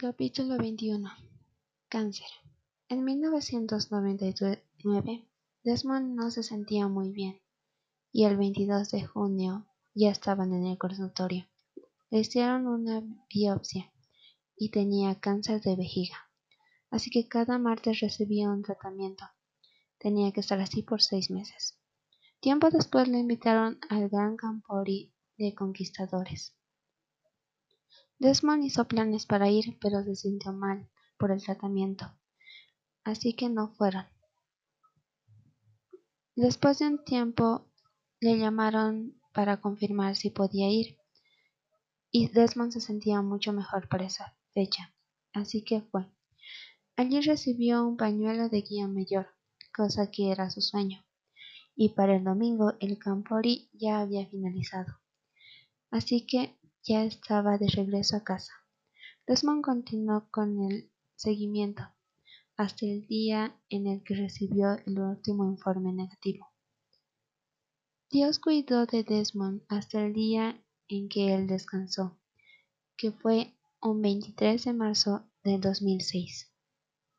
Capítulo 21 Cáncer En 1999, Desmond no se sentía muy bien, y el 22 de junio ya estaban en el consultorio. Le hicieron una biopsia y tenía cáncer de vejiga, así que cada martes recibía un tratamiento. Tenía que estar así por seis meses. Tiempo después le invitaron al Gran Campori de Conquistadores. Desmond hizo planes para ir, pero se sintió mal por el tratamiento, así que no fueron. Después de un tiempo le llamaron para confirmar si podía ir, y Desmond se sentía mucho mejor para esa fecha, así que fue. Allí recibió un pañuelo de guía mayor, cosa que era su sueño, y para el domingo el Campori ya había finalizado, así que ya estaba de regreso a casa. Desmond continuó con el seguimiento hasta el día en el que recibió el último informe negativo. Dios cuidó de Desmond hasta el día en que él descansó, que fue un 23 de marzo de 2006.